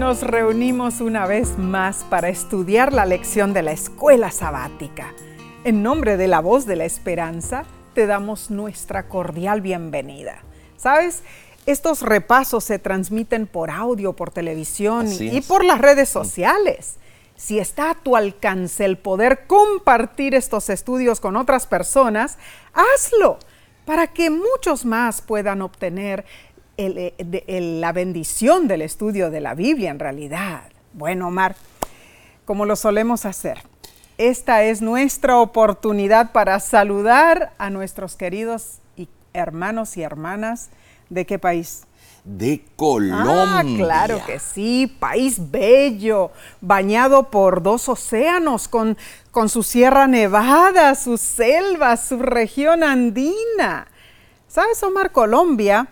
Nos reunimos una vez más para estudiar la lección de la escuela sabática. En nombre de la voz de la esperanza, te damos nuestra cordial bienvenida. ¿Sabes? Estos repasos se transmiten por audio, por televisión y por las redes sociales. Si está a tu alcance el poder compartir estos estudios con otras personas, hazlo para que muchos más puedan obtener eh, la bendición del estudio de la Biblia en realidad. Bueno, Omar, como lo solemos hacer, esta es nuestra oportunidad para saludar a nuestros queridos hermanos y hermanas de qué país? De Colombia. Ah, claro que sí, país bello, bañado por dos océanos, con, con su Sierra Nevada, sus selvas, su región andina. ¿Sabes, Omar? Colombia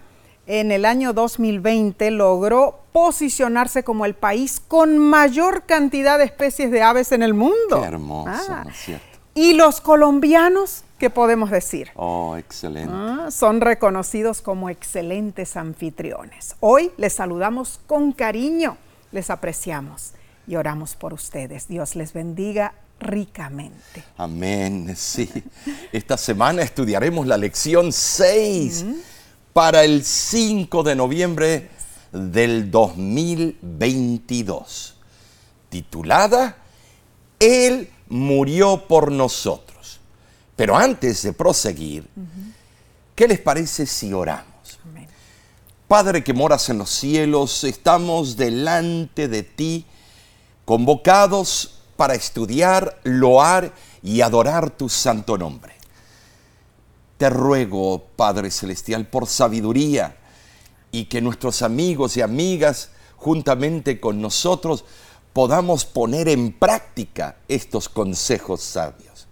en el año 2020 logró posicionarse como el país con mayor cantidad de especies de aves en el mundo. Qué hermoso, ah. cierto? Y los colombianos, ¿qué podemos decir? Oh, excelente. Ah, son reconocidos como excelentes anfitriones. Hoy les saludamos con cariño, les apreciamos y oramos por ustedes. Dios les bendiga ricamente. Amén, sí. Esta semana estudiaremos la lección 6 para el 5 de noviembre del 2022, titulada Él murió por nosotros. Pero antes de proseguir, ¿qué les parece si oramos? Padre que moras en los cielos, estamos delante de ti, convocados para estudiar, loar y adorar tu santo nombre. Te ruego, Padre Celestial, por sabiduría y que nuestros amigos y amigas, juntamente con nosotros, podamos poner en práctica estos consejos sabios.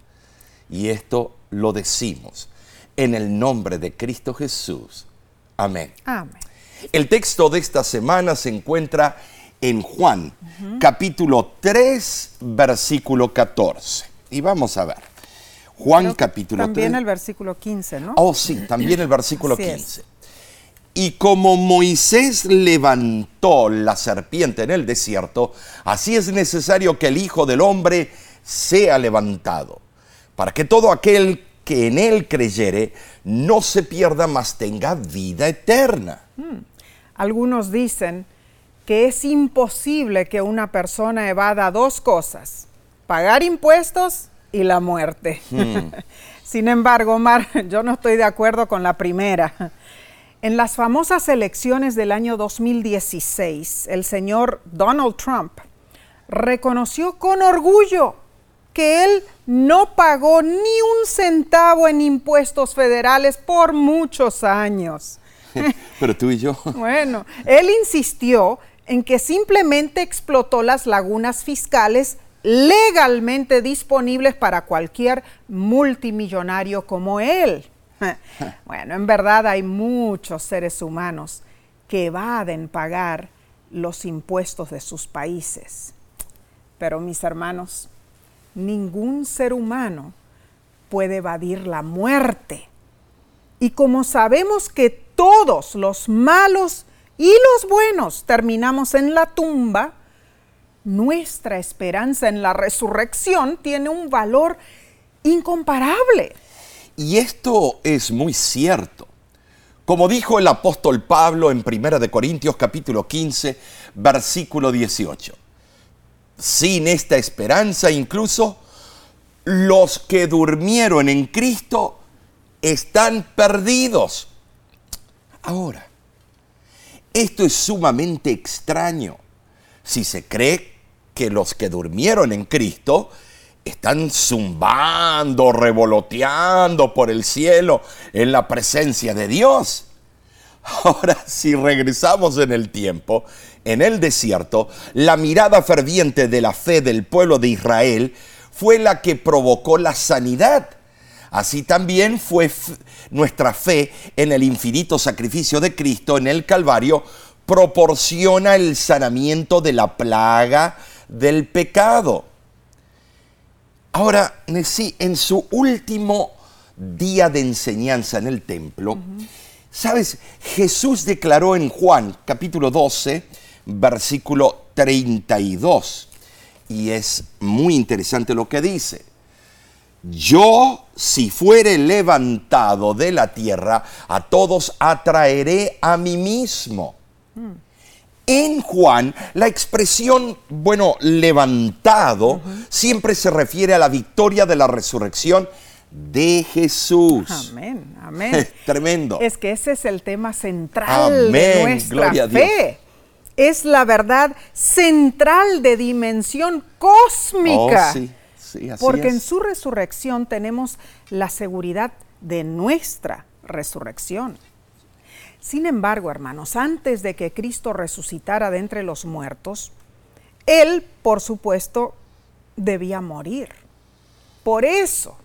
Y esto lo decimos en el nombre de Cristo Jesús. Amén. Amén. El texto de esta semana se encuentra en Juan, capítulo 3, versículo 14. Y vamos a ver. Juan capítulo también el versículo 15, ¿no? Oh, sí, también el versículo 15. Y como Moisés levantó la serpiente en el desierto, así es necesario que el Hijo del Hombre sea levantado, para que todo aquel que en él creyere no se pierda, mas tenga vida eterna. Hmm. Algunos dicen que es imposible que una persona evada dos cosas, pagar impuestos y la muerte. Hmm. Sin embargo, Omar, yo no estoy de acuerdo con la primera. En las famosas elecciones del año 2016, el señor Donald Trump reconoció con orgullo que él no pagó ni un centavo en impuestos federales por muchos años. Pero tú y yo. Bueno, él insistió en que simplemente explotó las lagunas fiscales legalmente disponibles para cualquier multimillonario como él. Bueno, en verdad hay muchos seres humanos que evaden pagar los impuestos de sus países. Pero mis hermanos, ningún ser humano puede evadir la muerte. Y como sabemos que todos los malos y los buenos terminamos en la tumba, nuestra esperanza en la resurrección tiene un valor incomparable. Y esto es muy cierto. Como dijo el apóstol Pablo en 1 de Corintios capítulo 15, versículo 18. Sin esta esperanza incluso los que durmieron en Cristo están perdidos. Ahora, esto es sumamente extraño si se cree que los que durmieron en Cristo están zumbando, revoloteando por el cielo en la presencia de Dios. Ahora, si regresamos en el tiempo, en el desierto, la mirada ferviente de la fe del pueblo de Israel fue la que provocó la sanidad. Así también fue nuestra fe en el infinito sacrificio de Cristo en el Calvario, proporciona el sanamiento de la plaga del pecado. Ahora, en su último día de enseñanza en el templo, ¿sabes? Jesús declaró en Juan capítulo 12, versículo 32. Y es muy interesante lo que dice. Yo, si fuere levantado de la tierra, a todos atraeré a mí mismo. En Juan, la expresión, bueno, levantado, siempre se refiere a la victoria de la resurrección de Jesús. Amén, amén. Tremendo. Es que ese es el tema central de nuestra fe. Es la verdad central de dimensión cósmica. Oh, sí, sí, así porque es. en su resurrección tenemos la seguridad de nuestra resurrección. Sin embargo, hermanos, antes de que Cristo resucitara de entre los muertos, Él, por supuesto, debía morir. Por eso,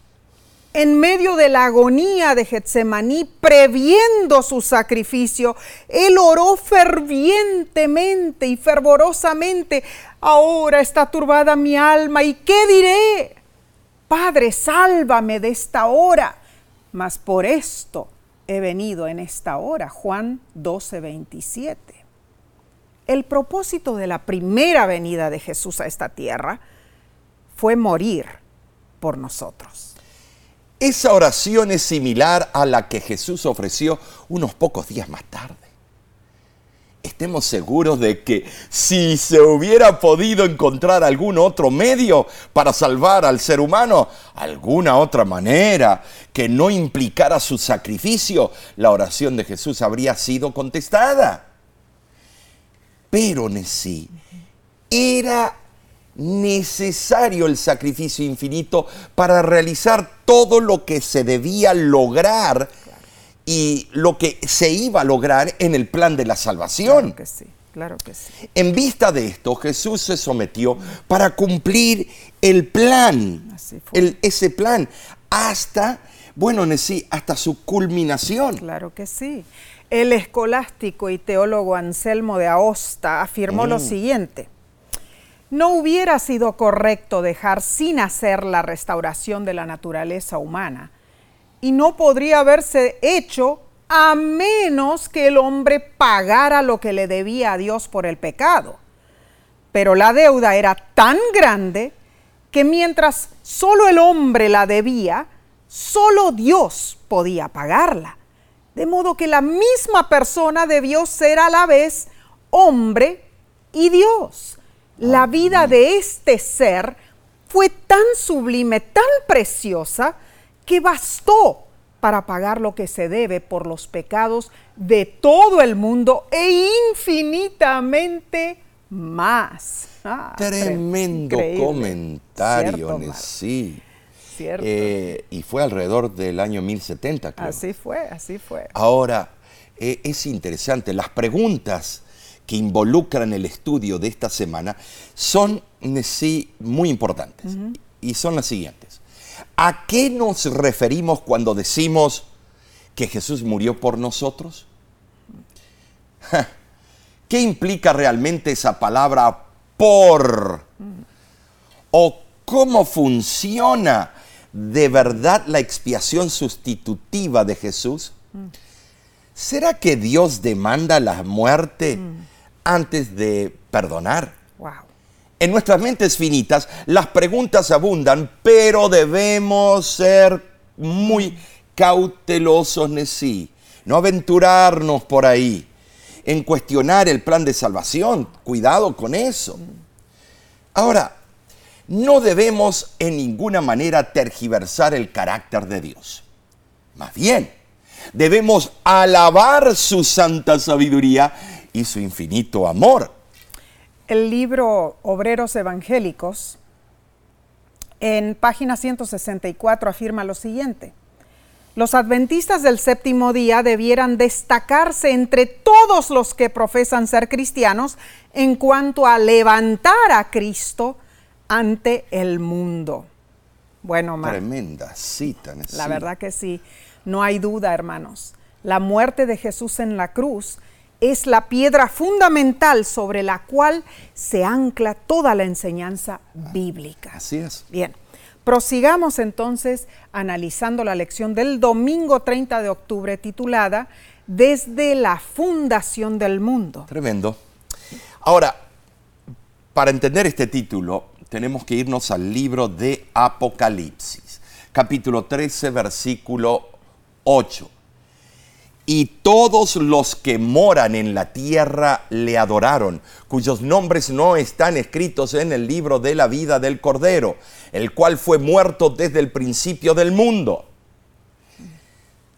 en medio de la agonía de Getsemaní, previendo su sacrificio, él oró fervientemente y fervorosamente, ahora está turbada mi alma, ¿y qué diré? Padre, sálvame de esta hora, mas por esto he venido en esta hora. Juan 12, 27. El propósito de la primera venida de Jesús a esta tierra fue morir por nosotros. Esa oración es similar a la que Jesús ofreció unos pocos días más tarde. Estemos seguros de que si se hubiera podido encontrar algún otro medio para salvar al ser humano, alguna otra manera que no implicara su sacrificio, la oración de Jesús habría sido contestada. Pero sí, era necesario el sacrificio infinito para realizar todo lo que se debía lograr y lo que se iba a lograr en el plan de la salvación. Claro que sí, claro que sí. En vista de esto, Jesús se sometió para cumplir el plan, Así fue. el- ese plan, hasta, bueno, sí, hasta su culminación. Claro que sí. El escolástico y teólogo Anselmo de Aosta afirmó lo siguiente. No hubiera sido correcto dejar sin hacer la restauración de la naturaleza humana y no podría haberse hecho a menos que el hombre pagara lo que le debía a Dios por el pecado. Pero la deuda era tan grande que mientras solo el hombre la debía, solo Dios podía pagarla. De modo que la misma persona debió ser a la vez hombre y Dios. La vida de este ser fue tan sublime, tan preciosa, que bastó para pagar lo que se debe por los pecados de todo el mundo e infinitamente más. Ah, Tremendo increíble. comentario, Cierto, sí. cierto. Eh, y fue alrededor del año 1070, creo. así fue, así fue. Ahora, eh, es interesante, las preguntas que involucran el estudio de esta semana son eh, sí muy importantes y son las siguientes. ¿A qué nos referimos cuando decimos que Jesús murió por nosotros? ¿Qué implica realmente esa palabra por? ¿O cómo funciona de verdad la expiación sustitutiva de Jesús? ¿Será que Dios demanda la muerte antes de perdonar? Wow. En nuestras mentes finitas las preguntas abundan, pero debemos ser muy cautelosos, sí, no aventurarnos por ahí en cuestionar el plan de salvación. Cuidado con eso. Ahora, no debemos en ninguna manera tergiversar el carácter de Dios. Más bien, debemos alabar su santa sabiduría y su infinito amor. El libro Obreros Evangélicos, en página 164, afirma lo siguiente. Los adventistas del séptimo día debieran destacarse entre todos los que profesan ser cristianos en cuanto a levantar a Cristo ante el mundo. Bueno, Mar, Tremenda cita. la sí. verdad que sí, no hay duda, hermanos. La muerte de Jesús en la cruz es la piedra fundamental sobre la cual se ancla toda la enseñanza bíblica. Así es. Bien, prosigamos entonces analizando la lección del domingo 30 de octubre titulada Desde la fundación del mundo. Tremendo. Ahora, Para entender este título, tenemos que irnos al libro de Apocalipsis, capítulo 13, versículo 8. Y todos los que moran en la tierra le adoraron, cuyos nombres no están escritos en el libro de la vida del Cordero, el cual fue muerto desde el principio del mundo.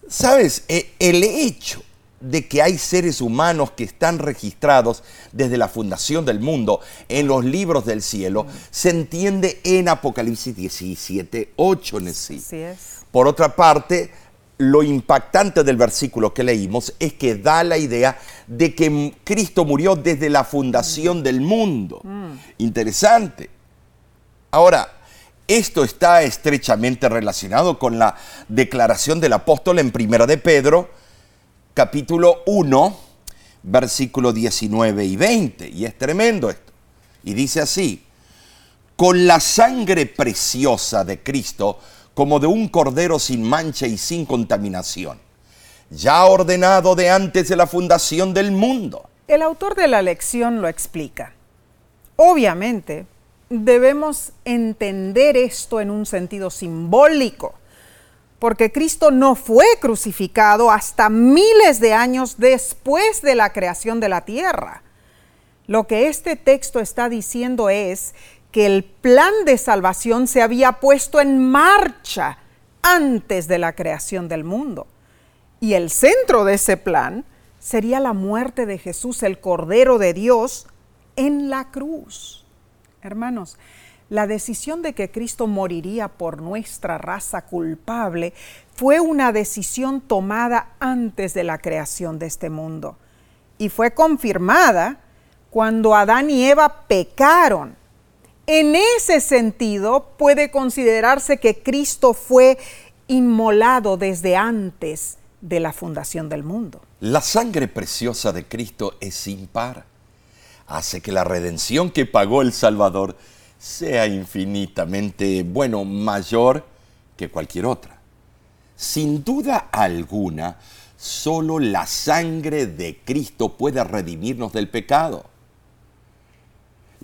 ¿Sabes? E, el hecho de que hay seres humanos que están registrados desde la fundación del mundo en los libros del cielo se entiende en Apocalipsis 17, 8. Así es. Por otra parte, lo impactante del versículo que leímos es que da la idea de que Cristo murió desde la fundación del mundo. Interesante. Ahora, esto está estrechamente relacionado con la declaración del apóstol en Primera de Pedro, capítulo 1, versículo 19 y 20. Y es tremendo esto. Y dice así, con la sangre preciosa de Cristo, como de un cordero sin mancha y sin contaminación, ya ordenado de antes de la fundación del mundo. El autor de la lección lo explica. Obviamente, debemos entender esto en un sentido simbólico, porque Cristo no fue crucificado hasta miles de años después de la creación de la tierra. Lo que este texto está diciendo es que el plan de salvación se había puesto en marcha antes de la creación del mundo. Y el centro de ese plan sería la muerte de Jesús, el Cordero de Dios, en la cruz. Hermanos, la decisión de que Cristo moriría por nuestra raza culpable fue una decisión tomada antes de la creación de este mundo y fue confirmada cuando Adán y Eva pecaron en ese sentido, puede considerarse que Cristo fue inmolado desde antes de la fundación del mundo. La sangre preciosa de Cristo es sin par. Hace que la redención que pagó el Salvador sea infinitamente, bueno, mayor que cualquier otra. Sin duda alguna, solo la sangre de Cristo puede redimirnos del pecado.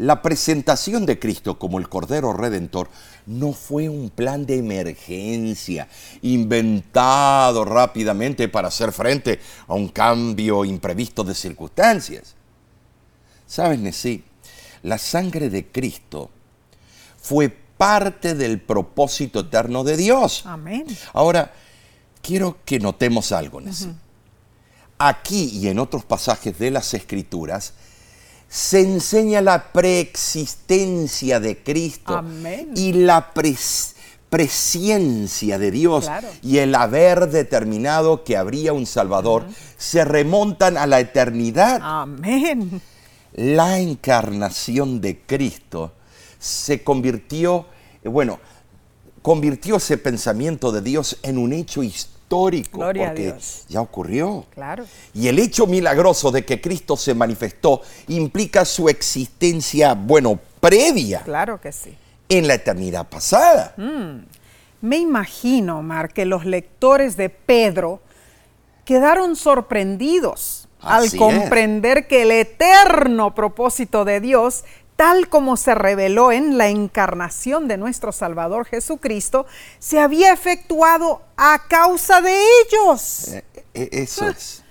La presentación de Cristo como el Cordero Redentor no fue un plan de emergencia inventado rápidamente para hacer frente a un cambio imprevisto de circunstancias. ¿Sabes, Nesí? La sangre de Cristo fue parte del propósito eterno de Dios. Amén. Ahora, quiero que notemos algo, Nesí. Aquí y en otros pasajes de las Escrituras, se enseña la preexistencia de Cristo y la presencia de Dios y el haber determinado que habría un Salvador, se remontan a la eternidad. Amén. La encarnación de Cristo se convirtió, bueno, convirtió ese pensamiento de Dios en un hecho histórico histórico, porque ya ocurrió. Claro. Y el hecho milagroso de que Cristo se manifestó implica su existencia, bueno, previa. Claro que sí. En la eternidad pasada. Mm. Me imagino, Mar, que los lectores de Pedro quedaron sorprendidos al comprender que el eterno propósito de Dios tal como se reveló en la encarnación de nuestro Salvador Jesucristo, se había efectuado a causa de ellos. Eh, eh, eso ah. es.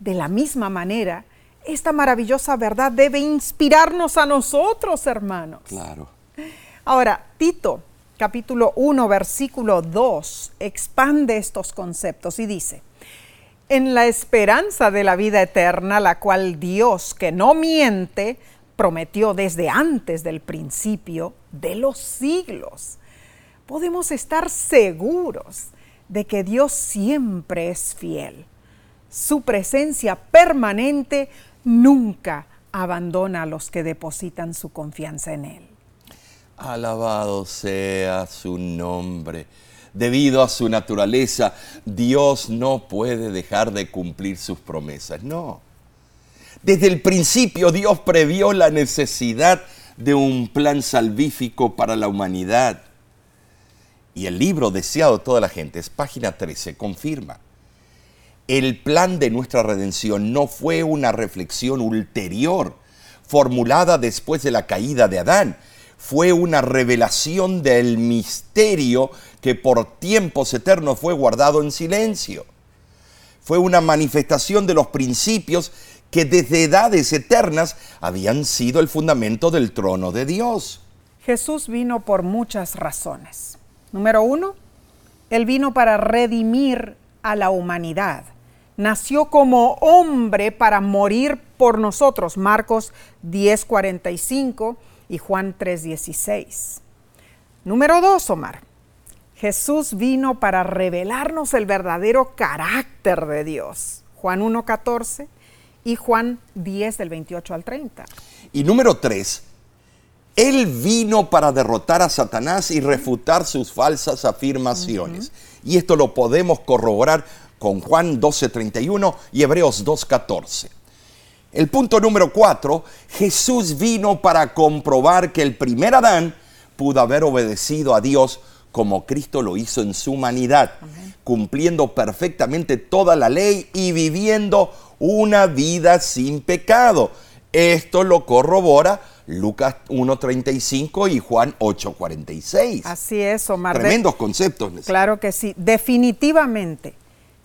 De la misma manera, esta maravillosa verdad debe inspirarnos a nosotros, hermanos. Claro. Ahora, Tito, capítulo 1, versículo 2, expande estos conceptos y dice, en la esperanza de la vida eterna, la cual Dios, que no miente, prometió desde antes del principio de los siglos. Podemos estar seguros de que Dios siempre es fiel. Su presencia permanente nunca abandona a los que depositan su confianza en Él. Alabado sea su nombre. Debido a su naturaleza, Dios no puede dejar de cumplir sus promesas. No. Desde el principio Dios previó la necesidad de un plan salvífico para la humanidad. Y el libro deseado de toda la gente, es página 13, confirma. El plan de nuestra redención no fue una reflexión ulterior, formulada después de la caída de Adán. Fue una revelación del misterio que por tiempos eternos fue guardado en silencio. Fue una manifestación de los principios que desde edades eternas habían sido el fundamento del trono de Dios. Jesús vino por muchas razones. Número uno, Él vino para redimir a la humanidad. Nació como hombre para morir por nosotros. Marcos 10:45 y Juan 3:16. Número dos, Omar. Jesús vino para revelarnos el verdadero carácter de Dios. Juan 1:14 y Juan 10 del 28 al 30. Y número tres, él vino para derrotar a Satanás y refutar sus falsas afirmaciones. Y esto lo podemos corroborar con Juan 12:31 y Hebreos 2:14. El punto número 4, Jesús vino para comprobar que el primer Adán pudo haber obedecido a Dios como Cristo lo hizo en su humanidad, cumpliendo perfectamente toda la ley y viviendo una vida sin pecado. Esto lo corrobora Lucas 1.35 y Juan 8.46. Así es, Omar. Tremendos conceptos. Claro que sí. Definitivamente,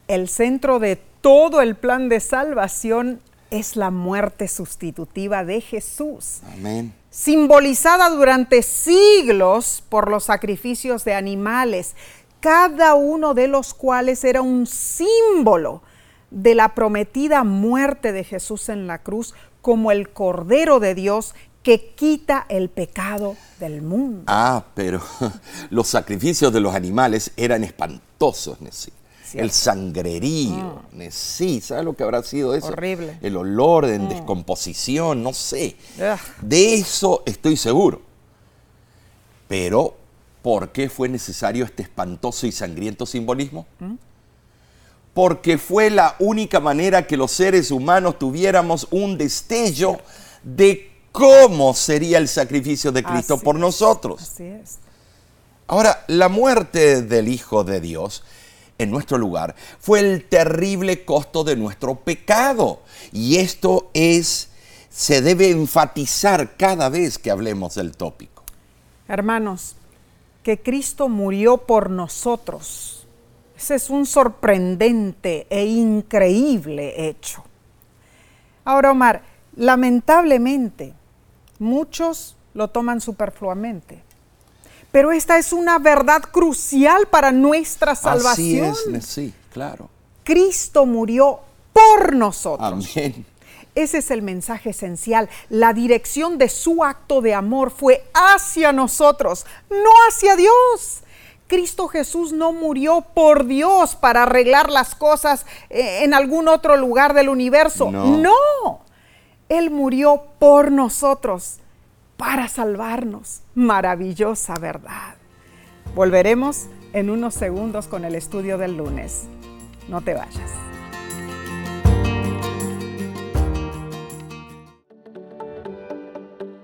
el centro de todo el plan de salvación es la muerte sustitutiva de Jesús. Amén. Simbolizada durante siglos por los sacrificios de animales, cada uno de los cuales era un símbolo de la prometida muerte de Jesús en la cruz como el Cordero de Dios que quita el pecado del mundo. Ah, pero los sacrificios de los animales eran espantosos, Nessie. El sangrerío, mm. ¿sabes lo que habrá sido eso? Horrible. El olor en mm. descomposición, no sé. De eso estoy seguro. Pero, ¿por qué fue necesario este espantoso y sangriento simbolismo? ¿Mm? Porque fue la única manera que los seres humanos tuviéramos un destello de cómo sería el sacrificio de Cristo por nosotros. Así es. Ahora, la muerte del Hijo de Dios en nuestro lugar fue el terrible costo de nuestro pecado. Y esto es, se debe enfatizar cada vez que hablemos del tópico. Hermanos, que Cristo murió por nosotros. Ese es un sorprendente e increíble hecho. Ahora, Omar, lamentablemente, Muchos lo toman superfluamente. Pero esta es una verdad crucial para nuestra salvación. Así es, sí, claro. Cristo murió por nosotros. Amén. Ese es el mensaje esencial. La dirección de su acto de amor fue hacia nosotros, no hacia Dios. Cristo Jesús no murió por Dios para arreglar las cosas eh, en algún otro lugar del universo. No. no. Él murió por nosotros, para salvarnos. Maravillosa verdad. Volveremos en unos segundos con el estudio del lunes. No te vayas.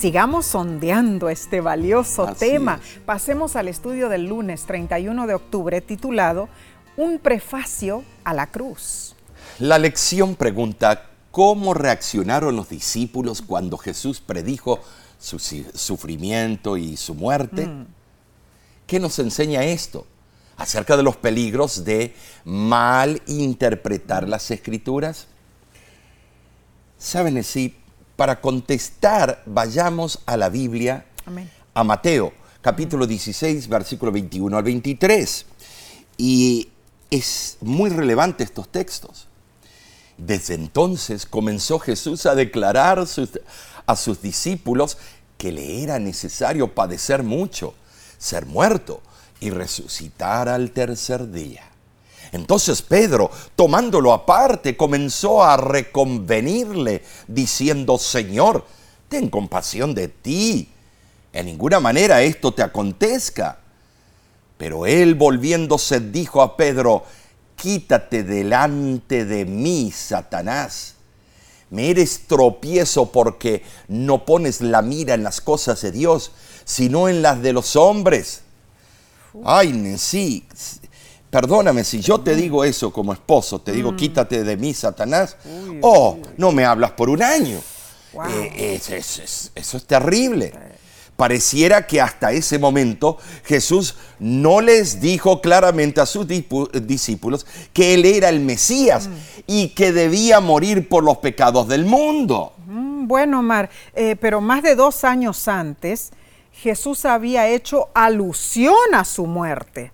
Sigamos sondeando este valioso tema. Pasemos al estudio del lunes 31 de octubre titulado Un prefacio a la cruz. La lección pregunta, ¿cómo reaccionaron los discípulos cuando Jesús predijo su sufrimiento y su muerte. Mm. ¿Qué nos enseña esto? Acerca de los peligros de mal interpretar las escrituras. Saben, si para contestar vayamos a la Biblia, a Mateo, capítulo 16, versículo 21 al 23. Y es muy relevante estos textos. Desde entonces comenzó Jesús a declarar sus, a sus discípulos que le era necesario padecer mucho, ser muerto y resucitar al tercer día. Entonces Pedro, tomándolo aparte, comenzó a reconvenirle, diciendo, Señor, ten compasión de ti, en ninguna manera esto te acontezca. Pero él volviéndose dijo a Pedro, quítate delante de mí, Satanás. Me eres tropiezo porque no pones la mira en las cosas de Dios, sino en las de los hombres. Ay, sí, perdóname, si yo te digo eso como esposo, te digo, quítate de mí, Satanás, oh, no me hablas por un año. Eh, eso es terrible. Pareciera que hasta ese momento Jesús no les dijo claramente a sus discípulos que Él era el Mesías mm. y que debía morir por los pecados del mundo. Mm, bueno, Omar, eh, pero más de dos años antes, Jesús había hecho alusión a su muerte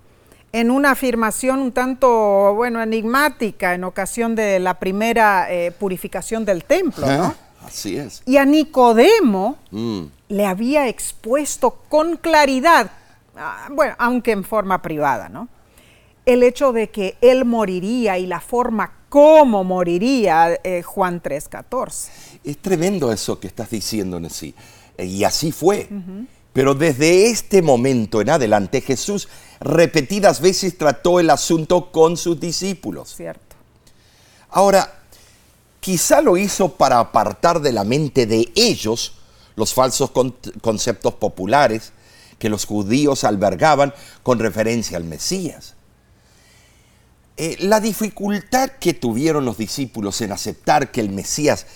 en una afirmación un tanto, bueno, enigmática en ocasión de la primera eh, purificación del templo, ¿no? Así es. Y a Nicodemo mm. le había expuesto con claridad, ah, bueno, aunque en forma privada, ¿no? El hecho de que él moriría y la forma como moriría, eh, Juan 3:14. Es tremendo eso que estás diciendo, Nessie. Y así fue. Pero desde este momento en adelante Jesús repetidas veces trató el asunto con sus discípulos. Cierto. Ahora, Quizá lo hizo para apartar de la mente de ellos los falsos conceptos populares que los judíos albergaban con referencia al Mesías. Eh, la dificultad que tuvieron los discípulos en aceptar que el Mesías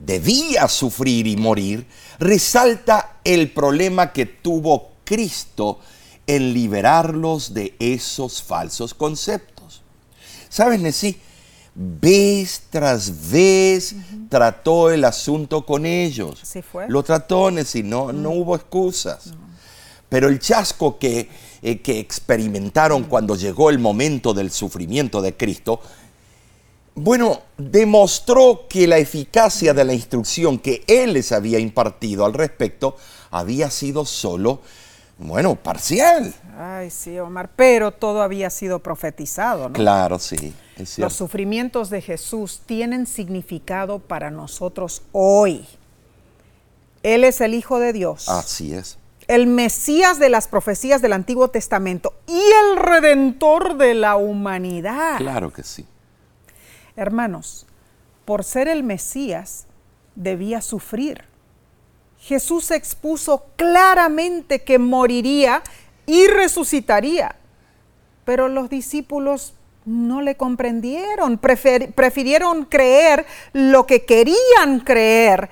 debía sufrir y morir resalta el problema que tuvo Cristo en liberarlos de esos falsos conceptos. ¿Sabes, Nesí? vez tras vez trató el asunto con ellos. Sí fue. Lo trató, y no, no hubo excusas. Pero el chasco que, eh, que experimentaron cuando llegó el momento del sufrimiento de Cristo, bueno, demostró que la eficacia de la instrucción que Él les había impartido al respecto había sido solo, bueno, parcial. Ay, sí, Omar, pero todo había sido profetizado, ¿no? Claro, sí. Los sufrimientos de Jesús tienen significado para nosotros hoy. Él es el Hijo de Dios. Así es. El Mesías de las profecías del Antiguo Testamento y el Redentor de la humanidad. Claro que sí. Hermanos, por ser el Mesías, debía sufrir. Jesús expuso claramente que moriría y resucitaría. Pero los discípulos no le comprendieron, prefirieron creer lo que querían creer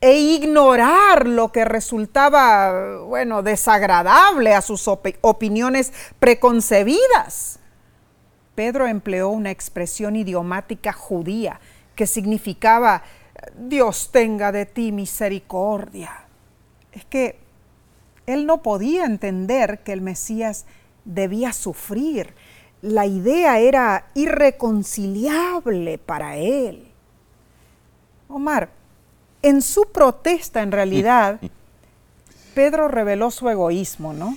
e ignorar lo que resultaba, bueno, desagradable a sus opiniones preconcebidas. Pedro empleó una expresión idiomática judía que significaba Dios tenga de ti misericordia. Es que él no podía entender que el Mesías debía sufrir la idea era irreconciliable para él. Omar, en su protesta en realidad, Pedro reveló su egoísmo, ¿no?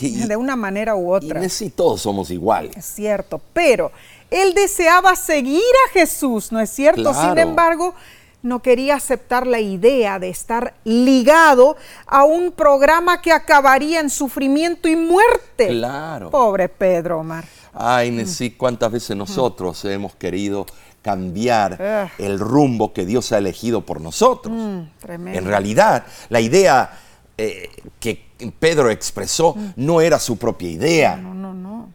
De una manera u otra. Y sí, todos somos iguales. Es cierto, pero él deseaba seguir a Jesús, ¿no es cierto? Sin embargo, no quería aceptar la idea de estar ligado a un programa que acabaría en sufrimiento y muerte. Claro. Pobre Pedro, Omar. Ay, Nesí, cuántas veces nosotros hemos querido cambiar ah. el rumbo que Dios ha elegido por nosotros. Mm, en realidad, la idea eh, que Pedro expresó mm. no era su propia idea. No, no, no.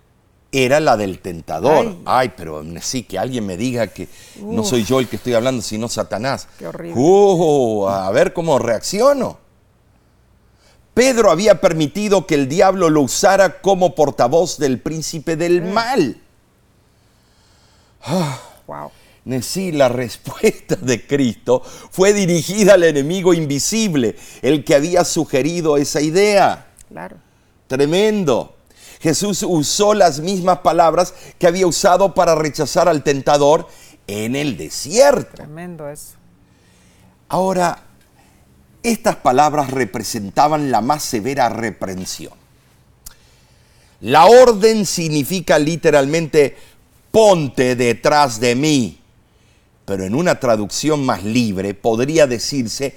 Era la del tentador. Ay, pero sí, que alguien me diga que no soy yo el que estoy hablando, sino Satanás. Qué horrible. Uh, a ver cómo reacciono. Pedro había permitido que el diablo lo usara como portavoz del príncipe del mm. mal. wow. Sí, la respuesta de Cristo fue dirigida al enemigo invisible, el que había sugerido esa idea. Claro. Tremendo. Jesús usó las mismas palabras que había usado para rechazar al tentador en el desierto. Tremendo eso. Ahora, estas palabras representaban la más severa reprensión. La orden significa literalmente ponte detrás de mí, pero en una traducción más libre podría decirse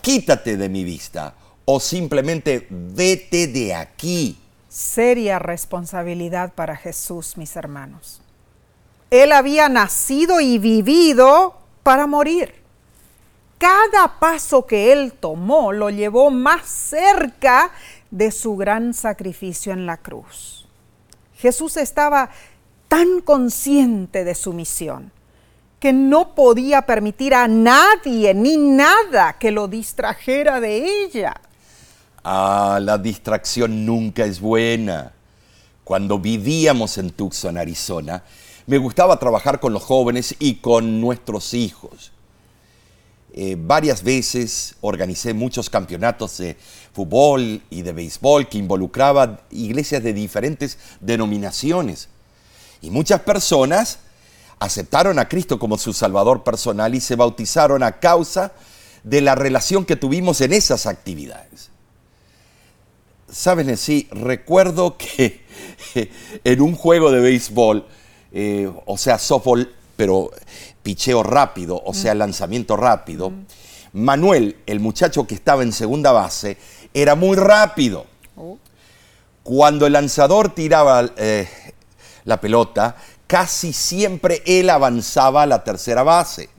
quítate de mi vista o simplemente vete de aquí. seria responsabilidad para Jesús, mis hermanos. Él había nacido y vivido para morir. Cada paso que él tomó lo llevó más cerca de su gran sacrificio en la cruz. Jesús estaba tan consciente de su misión que no podía permitir a nadie ni nada que lo distrajera de ella. Ah, la distracción nunca es buena. Cuando vivíamos en Tucson, Arizona, me gustaba trabajar con los jóvenes y con nuestros hijos. Eh, varias veces organicé muchos campeonatos de fútbol y de béisbol que involucraban iglesias de diferentes denominaciones. Y muchas personas aceptaron a Cristo como su Salvador personal y se bautizaron a causa de la relación que tuvimos en esas actividades. Saben, sí, recuerdo que en un juego de béisbol, eh, o sea, softball, pero picheo rápido, o sea, lanzamiento rápido, Manuel, el muchacho que estaba en segunda base, era muy rápido. Oh. Cuando el lanzador tiraba eh, la pelota, casi siempre él avanzaba a la tercera base.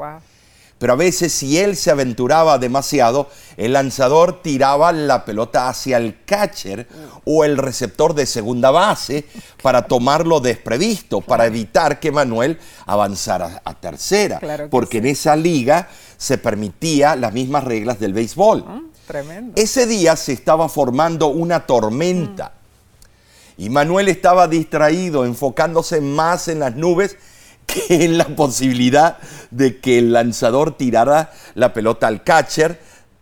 Pero a veces si él se aventuraba demasiado, el lanzador tiraba la pelota hacia el catcher o el receptor de segunda base para tomarlo desprevisto, para evitar que Manuel avanzara a tercera. porque en esa liga se permitía las mismas reglas del béisbol. Ah, Ese día se estaba formando una tormenta. Y Manuel estaba distraído, enfocándose más en las nubes que en la posibilidad de que el lanzador tirara la pelota al catcher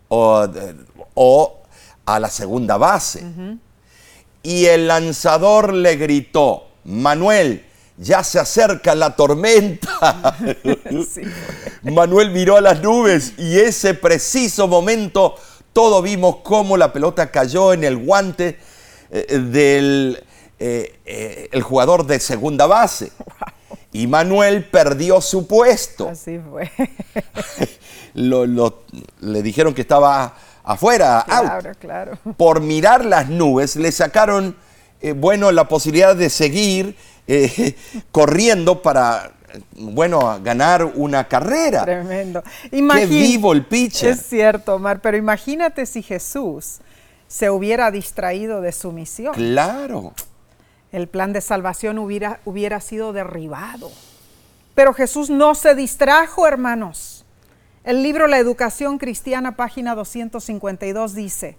o, a la segunda base. Y el lanzador le gritó, Manuel, ya se acerca la tormenta. Manuel miró a las nubes y ese preciso momento todos vimos cómo la pelota cayó en el guante eh, del eh, eh, el jugador de segunda base. Y Manuel perdió su puesto. Así fue. le dijeron que estaba afuera, claro, Claro. Por mirar las nubes le sacaron, bueno, la posibilidad de seguir corriendo para bueno, ganar una carrera. Tremendo. Qué vivo el pitcher. Es cierto, Omar, pero imagínate si Jesús se hubiera distraído de su misión. Claro. El plan de salvación hubiera, hubiera sido derribado. Pero Jesús no se distrajo, hermanos. El libro La Educación Cristiana, página 252, dice,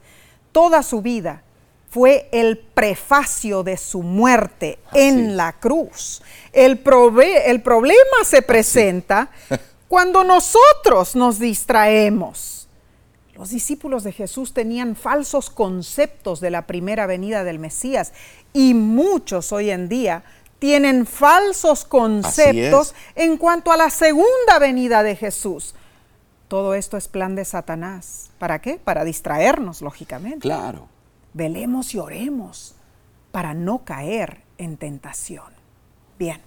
toda su vida fue el prefacio de su muerte en la cruz. El, el problema se presenta cuando nosotros nos distraemos. Los discípulos de Jesús tenían falsos conceptos de la primera venida del Mesías y muchos hoy en día tienen falsos conceptos en cuanto a la segunda venida de Jesús. Todo esto es plan de Satanás. ¿Para qué? Para distraernos, lógicamente. Claro. Velemos y oremos para no caer en tentación. Bien.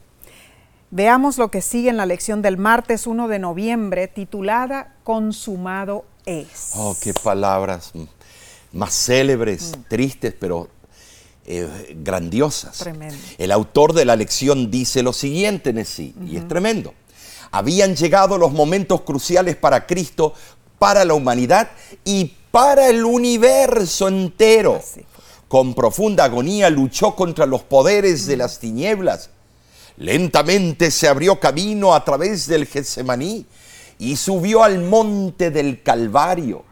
Veamos lo que sigue en la lección del martes 1 de noviembre titulada Consumado Oh, qué palabras más célebres, mm. tristes, pero eh, grandiosas. El autor de la lección dice lo siguiente, en sí, y es tremendo. Habían llegado los momentos cruciales para Cristo, para la humanidad y para el universo entero. Con profunda agonía luchó contra los poderes de las tinieblas. Lentamente se abrió camino a través del Getsemaní y subió al monte del Calvario.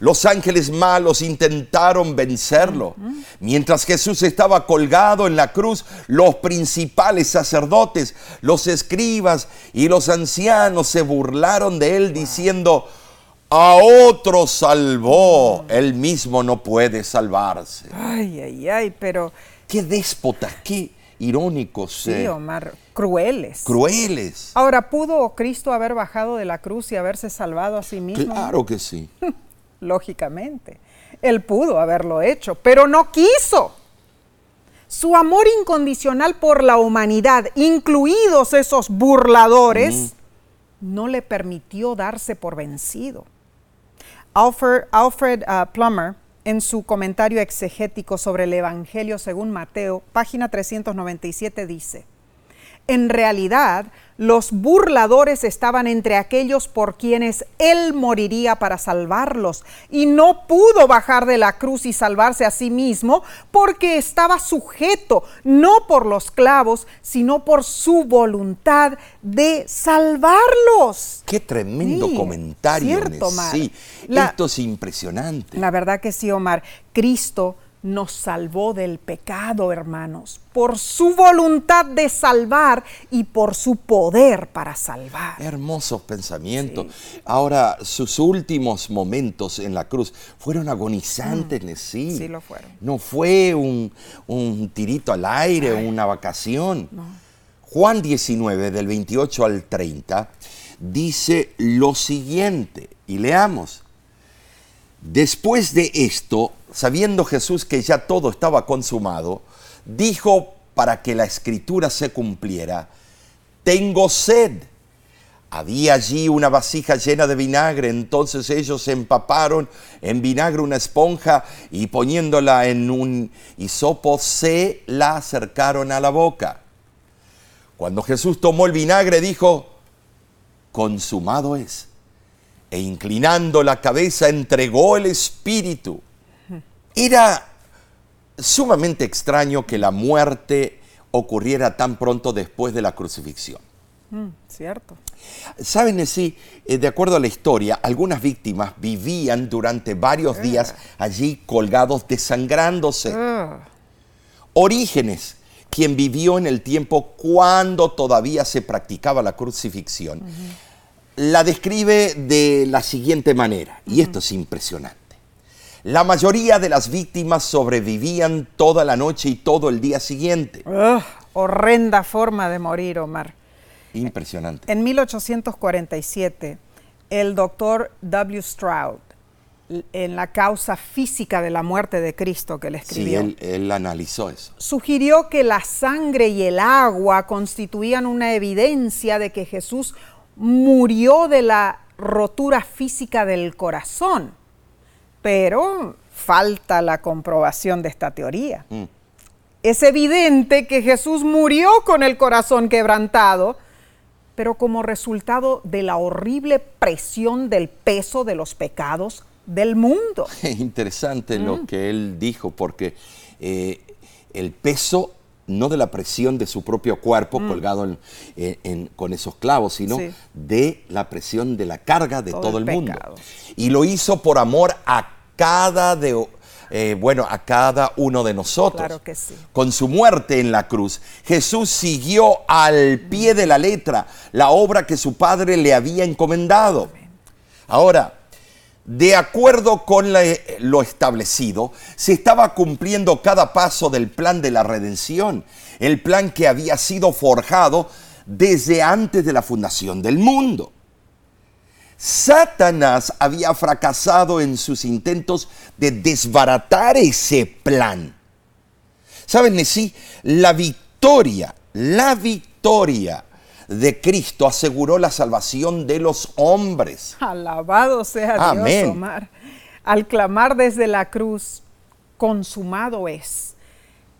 Los ángeles malos intentaron vencerlo. Mientras Jesús estaba colgado en la cruz, los principales sacerdotes, los escribas y los ancianos se burlaron de él diciendo, a otro salvó, él mismo no puede salvarse. Ay, ay, ay, pero... Qué déspota, qué irónicos. Sí, Omar, crueles. Crueles. Ahora, ¿pudo Cristo haber bajado de la cruz y haberse salvado a sí mismo? Claro que sí. Lógicamente. Él pudo haberlo hecho, pero no quiso. Su amor incondicional por la humanidad, incluidos esos burladores, no le permitió darse por vencido. Alfred, Alfred uh, Plummer en su comentario exegético sobre el Evangelio según Mateo, página 397, dice, en realidad, los burladores estaban entre aquellos por quienes Él moriría para salvarlos, y no pudo bajar de la cruz y salvarse a sí mismo porque estaba sujeto no por los clavos, sino por su voluntad de salvarlos. Qué tremendo Sí, comentario. cierto. Omar. Sí, La- esto es impresionante. La verdad que sí, Omar. Cristo nos salvó del pecado, hermanos, por su voluntad de salvar y por su poder para salvar. Hermosos pensamientos. Ahora, sus últimos momentos en la cruz fueron agonizantes. Mm. Sí lo fueron. No fue un, un tirito al aire, una vacación. Juan 19, del 28 al 30, dice lo siguiente, y leamos. Después de esto, sabiendo Jesús que ya todo estaba consumado, dijo para que la escritura se cumpliera, tengo sed. Había allí una vasija llena de vinagre, entonces ellos empaparon en vinagre una esponja y poniéndola en un hisopo se la acercaron a la boca. Cuando Jesús tomó el vinagre dijo, consumado es. E inclinando la cabeza entregó el espíritu. Era sumamente extraño que la muerte ocurriera tan pronto después de la crucifixión. Mm, cierto. Saben, sí, eh, de acuerdo a la historia, algunas víctimas vivían durante varios días allí colgados desangrándose. Ah, Orígenes, quien vivió en el tiempo cuando todavía se practicaba la crucifixión, la describe de la siguiente manera, y esto es impresionante. La mayoría de las víctimas sobrevivían toda la noche y todo el día siguiente. horrenda forma de morir, Omar. Impresionante. En 1847, el doctor W. Stroud, en la causa física de la muerte de Cristo que le Sí, escribió, él, él analizó eso. sugirió que la sangre y el agua constituían una evidencia de que Jesús murió de la rotura física del corazón. Pero falta la comprobación de esta teoría. Mm. Es evidente que Jesús murió con el corazón quebrantado, pero como resultado de la horrible presión del peso de los pecados del mundo. Interesante Mm. lo que él dijo, porque eh, el peso no de la presión de su propio cuerpo colgado en- en- en- con esos clavos, sino Mm. Sí. de la presión de la carga de Todo todo, el mundo. Y lo hizo por amor a cada de eh, bueno, a cada uno de nosotros. Claro que sí. Con su muerte en la cruz, Jesús siguió al pie de la letra la obra que su Padre le había encomendado. Ahora, de acuerdo con la- lo establecido, se estaba cumpliendo cada paso del plan de la redención, el plan que había sido forjado desde antes de la fundación del mundo. Satanás había fracasado en sus intentos de desbaratar ese plan. ¿Saben? Sí, la victoria, la victoria de Cristo aseguró la salvación de los hombres. Alabado sea Dios. Omar. Al clamar desde la cruz, consumado es.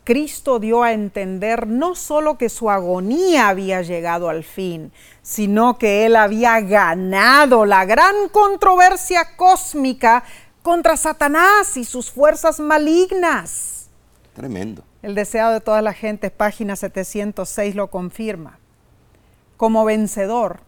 Cristo dio a entender no solo que su agonía había llegado al fin, sino que él había ganado la gran controversia cósmica contra Satanás y sus fuerzas malignas. Tremendo. El deseado de toda la gente, página 706, lo confirma. Como vencedor,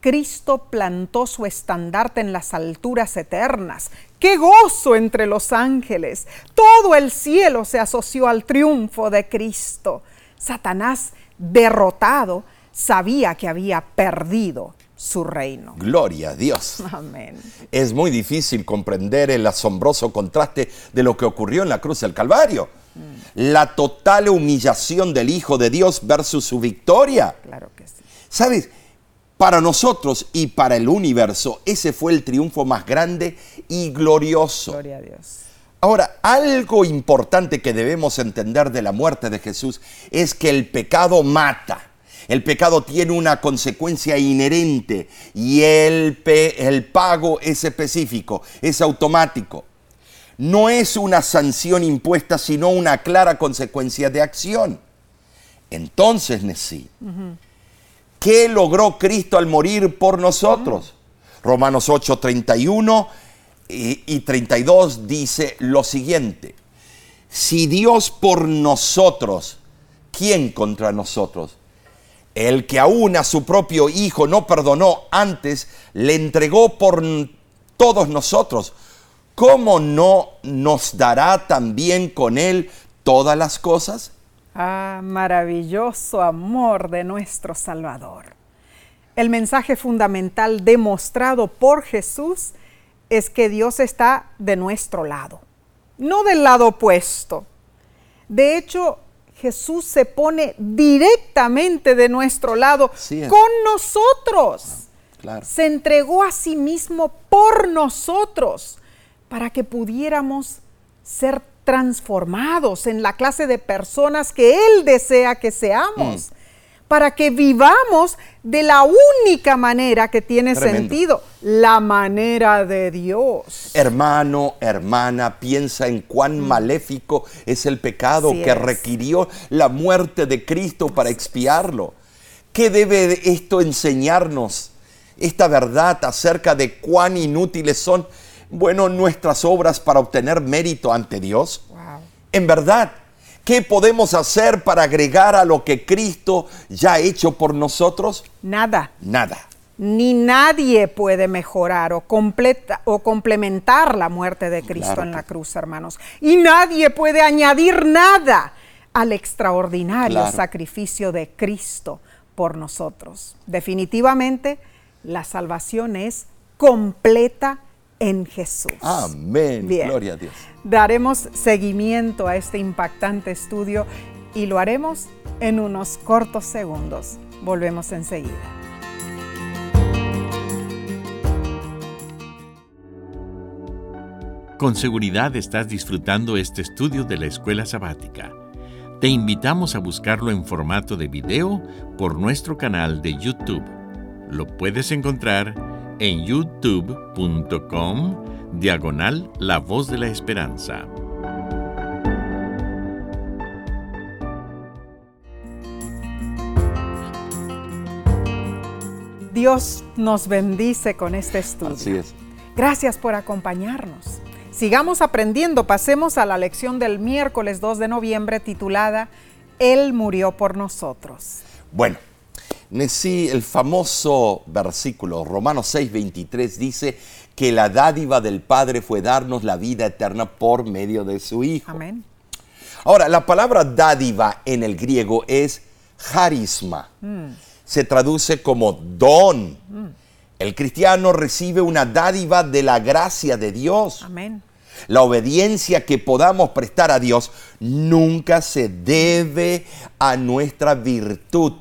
Cristo plantó su estandarte en las alturas eternas. ¡Qué gozo entre los ángeles! Todo el cielo se asoció al triunfo de Cristo. Satanás, derrotado, sabía que había perdido su reino. Gloria a Dios. Amén. Es muy difícil comprender el asombroso contraste de lo que ocurrió en la cruz del Calvario. La total humillación del Hijo de Dios versus su victoria. Claro que sí. ¿Sabes? Para nosotros y para el universo, ese fue el triunfo más grande y glorioso. Gloria a Dios. Ahora, algo importante que debemos entender de la muerte de Jesús es que el pecado mata. El pecado tiene una consecuencia inherente y el, pe- el pago es específico, es automático. no es una sanción impuesta, sino una clara consecuencia de acción. Entonces, Nesí, ¿qué logró Cristo al morir por nosotros? Romanos 8, 31 y, y 32 dice lo siguiente. Si Dios por nosotros, ¿quién contra nosotros? El que aún a su propio Hijo no perdonó antes, le entregó por todos nosotros. ¿Cómo no nos dará también con Él todas las cosas? Ah, maravilloso amor de nuestro Salvador. El mensaje fundamental demostrado por Jesús es que Dios está de nuestro lado, no del lado opuesto. De hecho, Jesús se pone directamente de nuestro lado con nosotros. Ah, se entregó a sí mismo por nosotros para que pudiéramos ser transformados en la clase de personas que Él desea que seamos, mm. para que vivamos de la única manera que tiene sentido, la manera de Dios. Hermano, hermana, piensa en cuán mm. maléfico es el pecado que requirió la muerte de Cristo para expiarlo. ¿Qué debe esto enseñarnos? Esta verdad acerca de cuán inútiles son bueno, nuestras obras para obtener mérito ante Dios? En verdad, ¿qué podemos hacer para agregar a lo que Cristo ya ha hecho por nosotros? Nada. Nada. Ni nadie puede mejorar o, completa, o complementar la muerte de Cristo en la cruz, hermanos. Y nadie puede añadir nada al extraordinario sacrificio de Cristo por nosotros. Definitivamente, la salvación es completa en Jesús. Amén. Gloria a Dios. Daremos seguimiento a este impactante estudio y lo haremos en unos cortos segundos. Volvemos enseguida. Con seguridad estás disfrutando este estudio de la escuela sabática. Te invitamos a buscarlo en formato de video por nuestro canal de YouTube. Lo puedes encontrar en youtube.com diagonal La Voz de la Esperanza. Dios nos bendice con este estudio. Así es. Gracias por acompañarnos. Sigamos aprendiendo. Pasemos a la lección del miércoles 2 de noviembre titulada Él murió por nosotros. Bueno, Nesí, el famoso versículo Romanos 6, 23 dice que la dádiva del Padre fue darnos la vida eterna por medio de su Hijo. Amén. Ahora, la palabra dádiva en el griego es charisma. Mm. Se traduce como don. Mm. El cristiano recibe una dádiva de la gracia de Dios. Amén. La obediencia que podamos prestar a Dios nunca se debe a nuestra virtud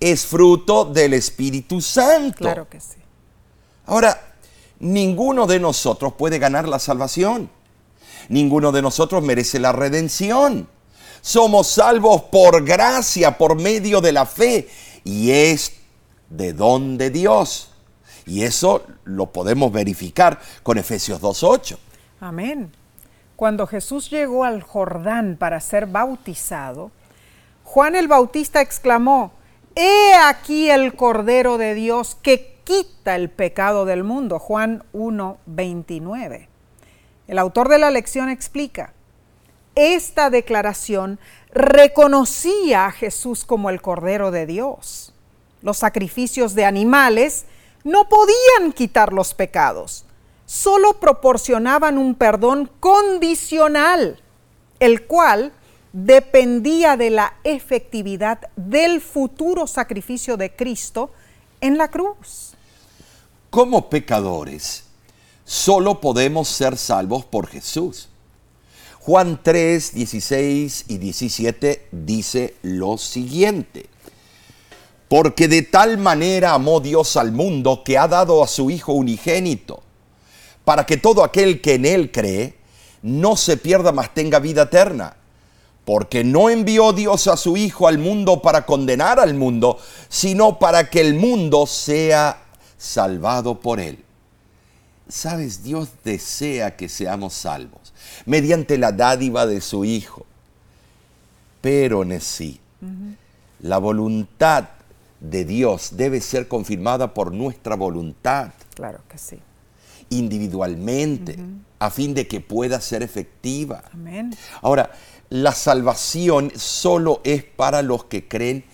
es fruto del Espíritu Santo. Claro que sí. Ahora, ninguno de nosotros puede ganar la salvación. Ninguno de nosotros merece la redención. Somos salvos por gracia, por medio de la fe. Y es de don de Dios. Y eso lo podemos verificar con Efesios 2.8. Amén. Cuando Jesús llegó al Jordán para ser bautizado, Juan el Bautista exclamó, He aquí el Cordero de Dios que quita el pecado del mundo. Juan 1, 29. El autor de la lección explica, esta declaración reconocía a Jesús como el Cordero de Dios. Los sacrificios de animales no podían quitar los pecados, solo proporcionaban un perdón condicional, el cual dependía de la efectividad del futuro sacrificio de Cristo en la cruz. Como pecadores, solo podemos ser salvos por Jesús. Juan 3, 16 y 17 dice lo siguiente. Porque de tal manera amó Dios al mundo que ha dado a su Hijo unigénito, para que todo aquel que en Él cree no se pierda, mas tenga vida eterna porque no envió Dios a su Hijo al mundo para condenar al mundo, sino para que el mundo sea salvado por él. Sabes, Dios desea que seamos salvos mediante la dádiva de su Hijo. Pero, sí, la voluntad de Dios debe ser confirmada por nuestra voluntad. Claro que sí. Individualmente, a fin de que pueda ser efectiva. Amén. Ahora, la salvación solo es para los que creen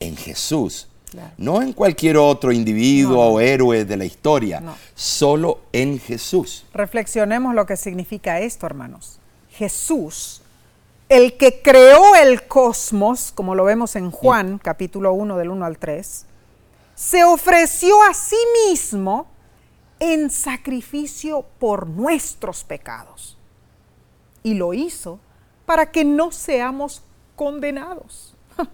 en Jesús. No en cualquier otro individuo o héroe de la historia, solo en Jesús. Reflexionemos lo que significa esto, hermanos. Jesús, el que creó el cosmos, como lo vemos en Juan capítulo 1 del 1 al 3, se ofreció a sí mismo en sacrificio por nuestros pecados. Y lo hizo para que no seamos condenados.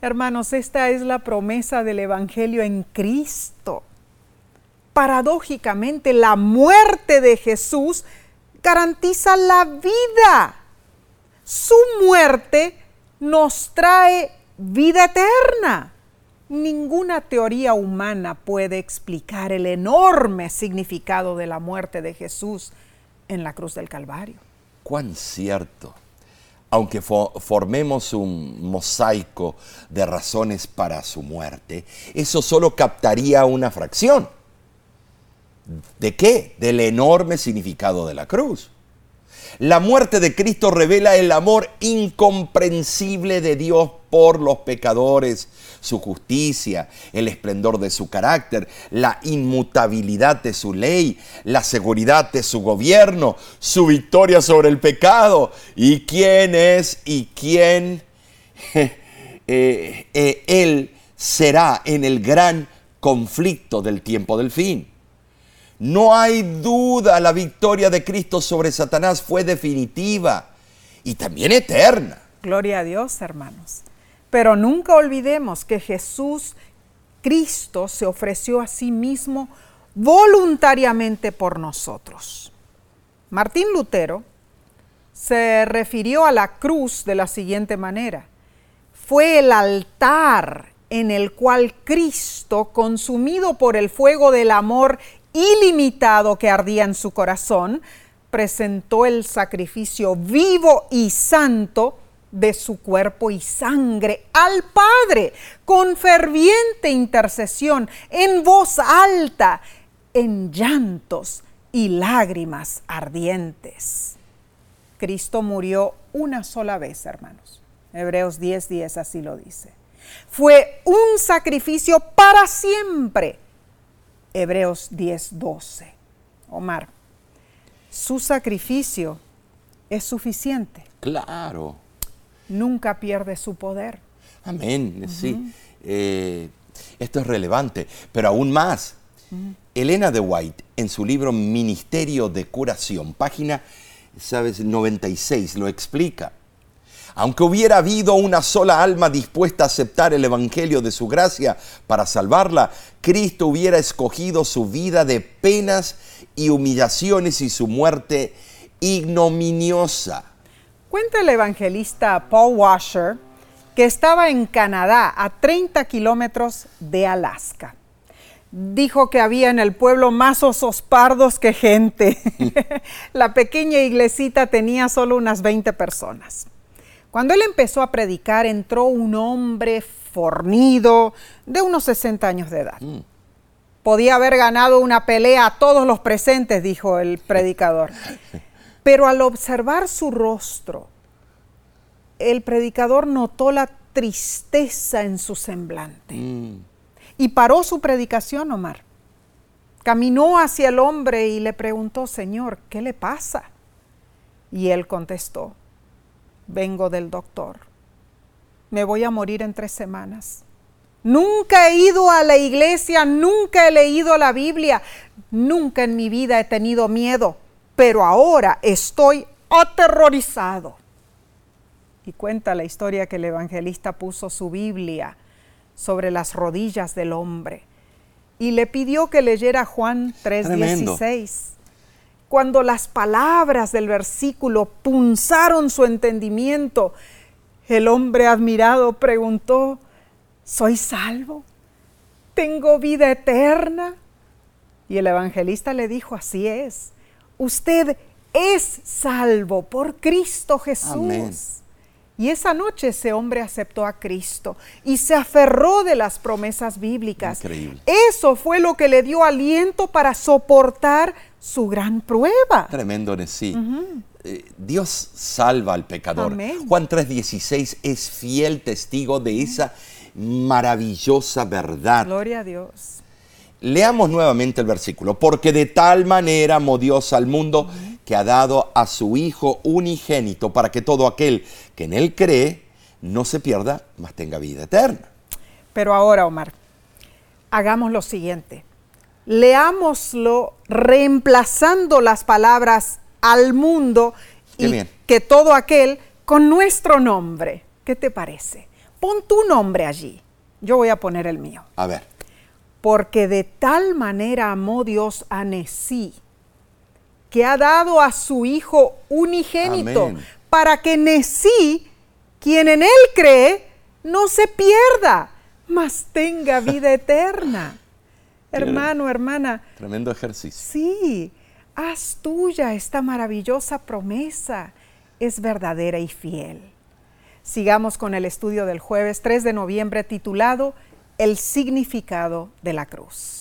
Hermanos, esta es la promesa del Evangelio en Cristo. Paradójicamente, la muerte de Jesús garantiza la vida. Su muerte nos trae vida eterna. Ninguna teoría humana puede explicar el enorme significado de la muerte de Jesús en la cruz del Calvario. Cuán cierto aunque formemos un mosaico de razones para su muerte, eso solo captaría una fracción. ¿De qué? Del enorme significado de la cruz. La muerte de Cristo revela el amor incomprensible de Dios por los pecadores, su justicia, el esplendor de su carácter, la inmutabilidad de su ley, la seguridad de su gobierno, su victoria sobre el pecado y quién es y quién eh, eh, Él será en el gran conflicto del tiempo del fin. No hay duda, la victoria de Cristo sobre Satanás fue definitiva y también eterna. Gloria a Dios, hermanos. Pero nunca olvidemos que Jesús, Cristo, se ofreció a sí mismo voluntariamente por nosotros. Martín Lutero se refirió a la cruz de la siguiente manera. Fue el altar en el cual Cristo, consumido por el fuego del amor ilimitado que ardía en su corazón, presentó el sacrificio vivo y santo de su cuerpo y sangre al Padre, con ferviente intercesión, en voz alta, en llantos y lágrimas ardientes. Cristo murió una sola vez, hermanos. Hebreos 10:10 10 así lo dice. Fue un sacrificio para siempre Hebreos 10:12. Omar, su sacrificio es suficiente. Claro. Nunca pierde su poder. Amén, sí. Eh, esto es relevante, pero aún más. Elena de White, en su libro Ministerio de Curación, página, sabes, 96, lo explica. Aunque hubiera habido una sola alma dispuesta a aceptar el Evangelio de su gracia para salvarla, Cristo hubiera escogido su vida de penas y humillaciones y su muerte ignominiosa. Cuenta el evangelista Paul Washer que estaba en Canadá, a 30 kilómetros de Alaska. Dijo que había en el pueblo más osos pardos que gente. La pequeña iglesita tenía solo unas 20 personas. Cuando él empezó a predicar, entró un hombre fornido de unos 60 años de edad. Mm. Podía haber ganado una pelea a todos los presentes, dijo el predicador. Pero al observar su rostro, el predicador notó la tristeza en su semblante. Mm. Y paró su predicación, Omar. Caminó hacia el hombre y le preguntó, Señor, ¿qué le pasa? Y él contestó, vengo del doctor. Me voy a morir en tres semanas. Nunca he ido a la iglesia, nunca he leído la Biblia, nunca en mi vida he tenido miedo, pero ahora estoy aterrorizado. Y cuenta la historia que el evangelista puso su Biblia sobre las rodillas del hombre y le pidió que leyera Juan 3:16 cuando las palabras del versículo punzaron su entendimiento, el hombre admirado preguntó, ¿soy salvo? ¿Tengo vida eterna? Y el evangelista le dijo, así es, usted es salvo por Cristo Jesús. Amén. Y esa noche ese hombre aceptó a Cristo y se aferró de las promesas bíblicas. Increíble. Eso fue lo que le dio aliento para soportar su gran prueba. Tremendo, sí. Eh, Dios salva al pecador. Amén. Juan 3:16 es fiel testigo de esa maravillosa verdad. Gloria a Dios. Leamos nuevamente el versículo. Porque de tal manera amó Dios al mundo que ha dado a su Hijo unigénito para que todo aquel que en Él cree no se pierda, mas tenga vida eterna. Pero ahora, Omar, hagamos lo siguiente. Leámoslo reemplazando las palabras al mundo y que todo aquel con nuestro nombre. ¿Qué te parece? Pon tu nombre allí. Yo voy a poner el mío. A ver, Porque de tal manera amó Dios a Nesí, que ha dado a su Hijo unigénito, Amén. para que Nesí, quien en él cree, no se pierda, mas tenga vida eterna. Hermano, hermana, tremendo ejercicio. sí, haz tuya esta maravillosa promesa, es verdadera y fiel. Sigamos con el estudio del jueves 3 de noviembre titulado El significado de la cruz.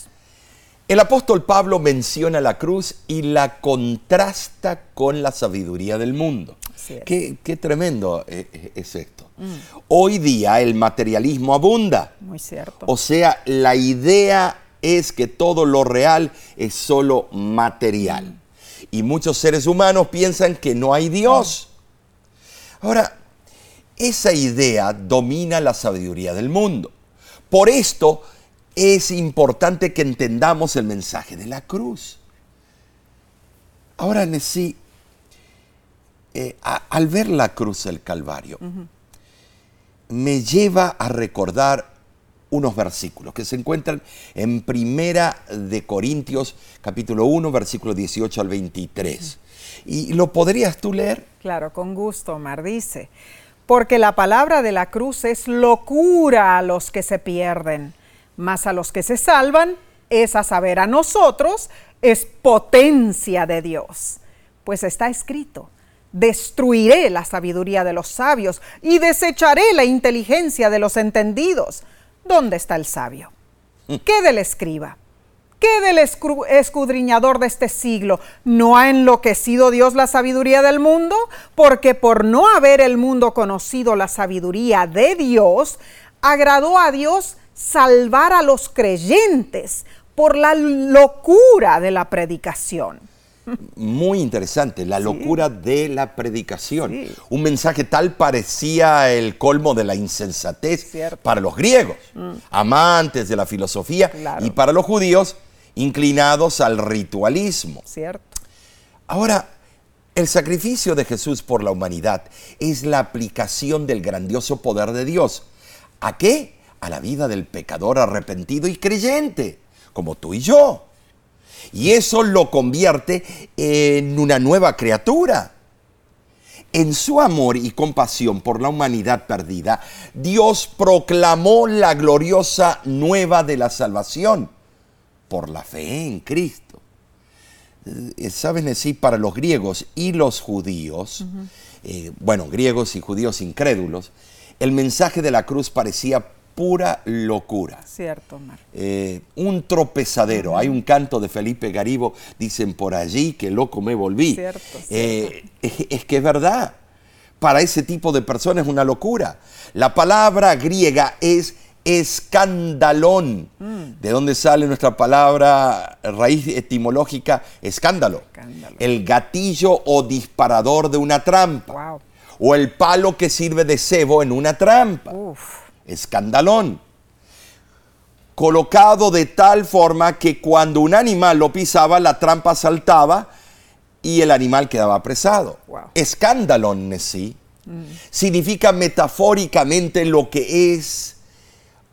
El apóstol Pablo menciona la cruz y la contrasta con la sabiduría del mundo. Es. Qué, qué tremendo eh, eh, es esto. Hoy día el materialismo abunda. Muy cierto. O sea, la idea es que todo lo real es solo material. Y muchos seres humanos piensan que no hay Dios. Ahora, esa idea domina la sabiduría del mundo. Por esto es importante que entendamos el mensaje de la cruz. Ahora, Nesí, eh, a- al ver la cruz del Calvario, me lleva a recordar unos versículos que se encuentran en Primera de Corintios, capítulo 1, versículo 18 al 23. ¿Y lo podrías tú leer? Claro, con gusto, Omar dice, porque la palabra de la cruz es locura a los que se pierden, mas a los que se salvan, es a saber, a nosotros, es potencia de Dios. Pues está escrito, destruiré la sabiduría de los sabios y desecharé la inteligencia de los entendidos. ¿Dónde está el sabio? ¿Qué del escriba? ¿Qué del escudriñador de este siglo? ¿No ha enloquecido Dios la sabiduría del mundo? Porque por no haber el mundo conocido la sabiduría de Dios, agradó a Dios salvar a los creyentes por la locura de la predicación. Muy interesante, la locura de la predicación. Sí. Un mensaje tal parecía el colmo de la insensatez Cierto. Mm. para los griegos, amantes de la filosofía, Claro. y para los judíos, inclinados al ritualismo. ¿Cierto? Ahora, el sacrificio de Jesús por la humanidad es la aplicación del grandioso poder de Dios. ¿A qué? A la vida del pecador arrepentido y creyente, como tú y yo. Y eso lo convierte en una nueva criatura. En su amor y compasión por la humanidad perdida, Dios proclamó la gloriosa nueva de la salvación por la fe en Cristo. Eh, Saben decir, para los griegos y los judíos, eh, bueno, griegos y judíos incrédulos, el mensaje de la cruz parecía pura locura. Cierto, Omar. Eh, un tropezadero. Hay un canto de Felipe Garibo, dicen por allí que loco me volví. Cierto, Eh, es, es que es verdad. Para ese tipo de personas es una locura. La palabra griega es escandalón, Mm. de donde sale nuestra palabra raíz etimológica escándalo. Escándalo. El gatillo o disparador de una trampa. Wow. O el palo que sirve de cebo en una trampa Uf. Escandalón, colocado de tal forma que cuando un animal lo pisaba, la trampa saltaba y el animal quedaba apresado. Wow. Escandalón, sí, significa metafóricamente lo que es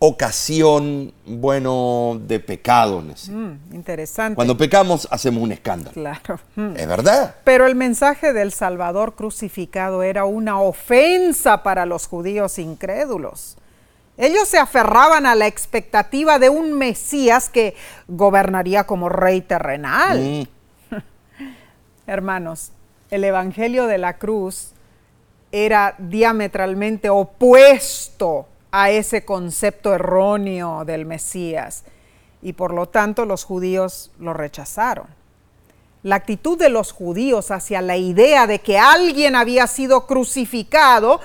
ocasión, bueno, de pecado. Mm, interesante. Cuando pecamos, hacemos un escándalo. Claro. Mm. Es verdad. Pero el mensaje del Salvador crucificado era una ofensa para los judíos incrédulos. Ellos se aferraban a la expectativa de un Mesías que gobernaría como rey terrenal. Mm. Hermanos, el Evangelio de la Cruz era diametralmente opuesto a ese concepto erróneo del Mesías y por lo tanto los judíos lo rechazaron. La actitud de los judíos hacia la idea de que alguien había sido crucificado,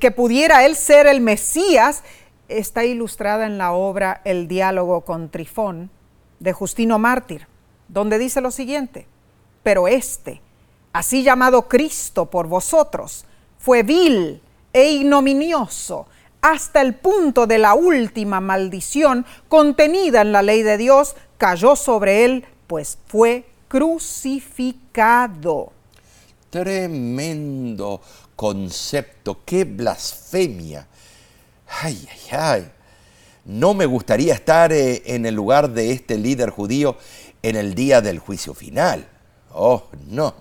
que pudiera él ser el Mesías, está ilustrada en la obra El diálogo con Trifón de Justino Mártir, donde dice lo siguiente, pero este, así llamado Cristo por vosotros, fue vil e ignominioso hasta el punto de la última maldición contenida en la ley de Dios, cayó sobre él, pues fue crucificado. Tremendo concepto, qué blasfemia. Ay, ay, ay. No me gustaría estar eh, en el lugar de este líder judío en el día del juicio final. Oh, no.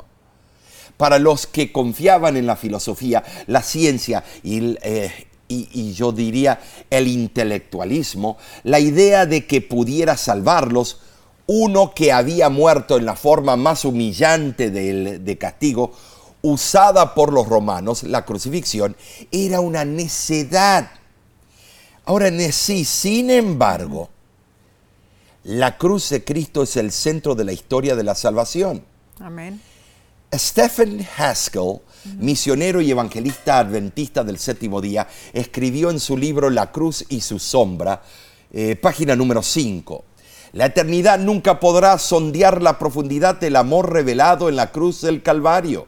Para los que confiaban en la filosofía, la ciencia y, eh, y, yo diría el intelectualismo, la idea de que pudiera salvarlos uno que había muerto en la forma más humillante de, castigo, usada por los romanos, la crucifixión, era una necedad. Ahora, sí, sin embargo, la cruz de Cristo es el centro de la historia de la salvación. Amén. Stephen Haskell misionero y evangelista adventista del séptimo día, escribió en su libro La cruz y su sombra, eh, página número 5. La eternidad nunca podrá sondear la profundidad del amor revelado en la cruz del Calvario.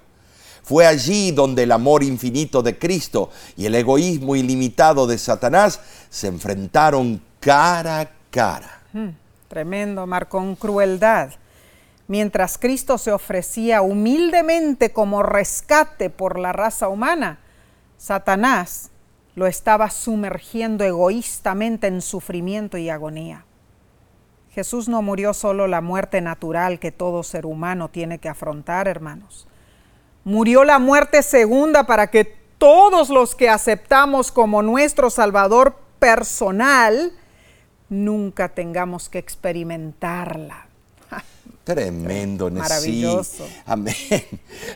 Fue allí donde el amor infinito de Cristo y el egoísmo ilimitado de Satanás se enfrentaron cara a cara. Hmm, tremendo, Mar, con crueldad mientras Cristo se ofrecía humildemente como rescate por la raza humana, Satanás lo estaba sumergiendo egoístamente en sufrimiento y agonía. Jesús no murió solo la muerte natural que todo ser humano tiene que afrontar, hermanos. Murió la muerte segunda para que todos los que aceptamos como nuestro Salvador personal nunca tengamos que experimentarla. Tremendo. Maravilloso. Amén.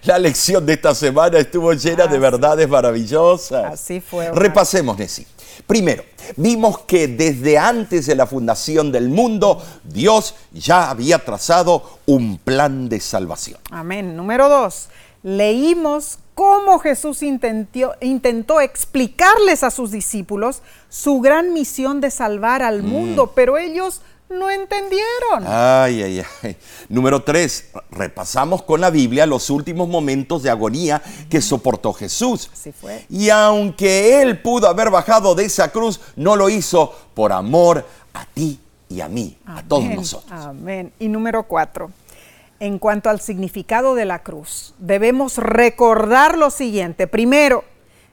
La lección de esta semana estuvo llena de verdades maravillosas. Así fue. Repasemos, Nesí. Primero, vimos que desde antes de la fundación del mundo, Dios ya había trazado un plan de salvación. Amén. Número dos, leímos cómo Jesús intentó, intentó explicarles a sus discípulos su gran misión de salvar al mm. mundo, pero ellos no entendieron. Ay, ay, ay. Número tres, repasamos con la Biblia los últimos momentos de agonía que soportó Jesús. Así fue. Y aunque Él pudo haber bajado de esa cruz, no lo hizo por amor a ti y a mí, a todos nosotros. Amén. Y número cuatro, en cuanto al significado de la cruz, debemos recordar lo siguiente. Primero,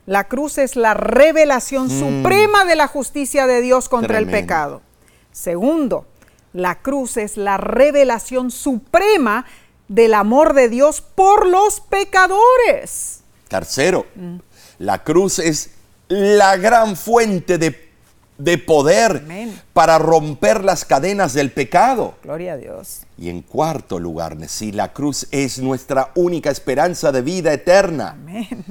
la cruz es la revelación mm. suprema de la justicia de Dios contra el pecado. Segundo, la cruz es la revelación suprema del amor de Dios por los pecadores. Tercero, la cruz es la gran fuente de, poder para romper las cadenas del pecado. Gloria a Dios. Y en cuarto lugar, si la cruz es nuestra única esperanza de vida eterna. Amén.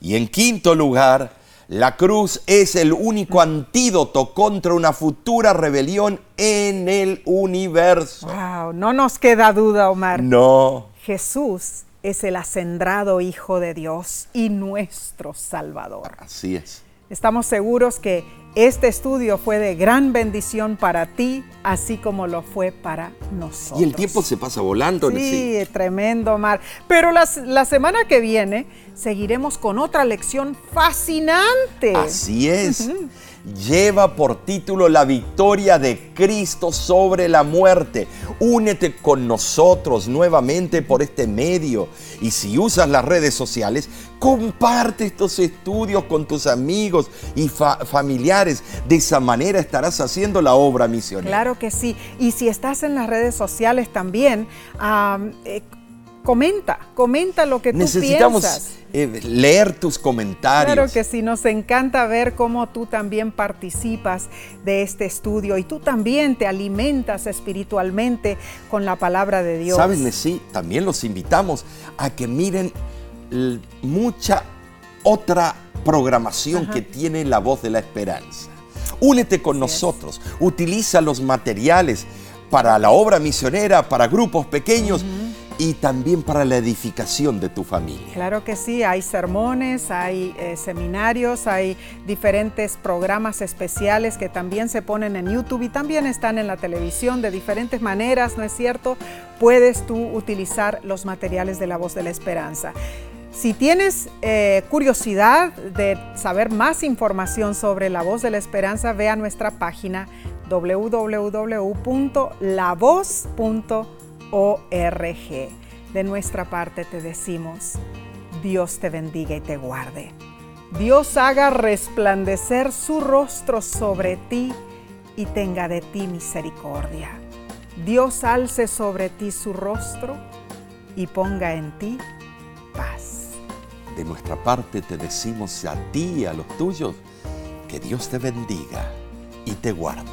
Y en quinto lugar, la cruz es el único antídoto contra una futura rebelión en el universo. Wow, no nos queda duda, Omar. No. Jesús es el acendrado Hijo de Dios y nuestro Salvador. Así es. Estamos seguros que este estudio fue de gran bendición para ti, así como lo fue para nosotros. Y el tiempo se pasa volando. Sí, tremendo, Mar. Pero la, la semana que viene seguiremos con otra lección fascinante. Así es lleva por título La victoria de Cristo sobre la muerte. Únete con nosotros nuevamente por este medio. Y si usas las redes sociales, comparte estos estudios con tus amigos y familiares. De esa manera estarás haciendo la obra misionera. Claro que sí. Y si estás en las redes sociales también, eh, comenta, comenta lo que tú Necesitamos piensas. eh, leer tus comentarios. Claro que sí, nos encanta ver cómo tú también participas de este estudio y tú también te alimentas espiritualmente con la palabra de Dios. ¿Sabes, Nesí? También los invitamos a que miren mucha otra programación que tiene La Voz de la Esperanza. Únete con nosotros, utiliza los materiales para la obra misionera, para grupos pequeños y también para la edificación de tu familia. Claro que sí, hay sermones, hay eh, seminarios, hay diferentes programas especiales que también se ponen en YouTube y también están en la televisión de diferentes maneras, ¿no es cierto? Puedes tú utilizar los materiales de la voz de la esperanza. Si tienes eh, curiosidad de saber más información sobre la voz de la esperanza, ve a nuestra página www.lavoz.org. De nuestra parte te decimos, Dios te bendiga y te guarde. Dios haga resplandecer su rostro sobre ti y tenga de ti misericordia. Dios alce sobre ti su rostro y ponga en ti paz. De nuestra parte te decimos a ti y a los tuyos que Dios te bendiga y te guarde.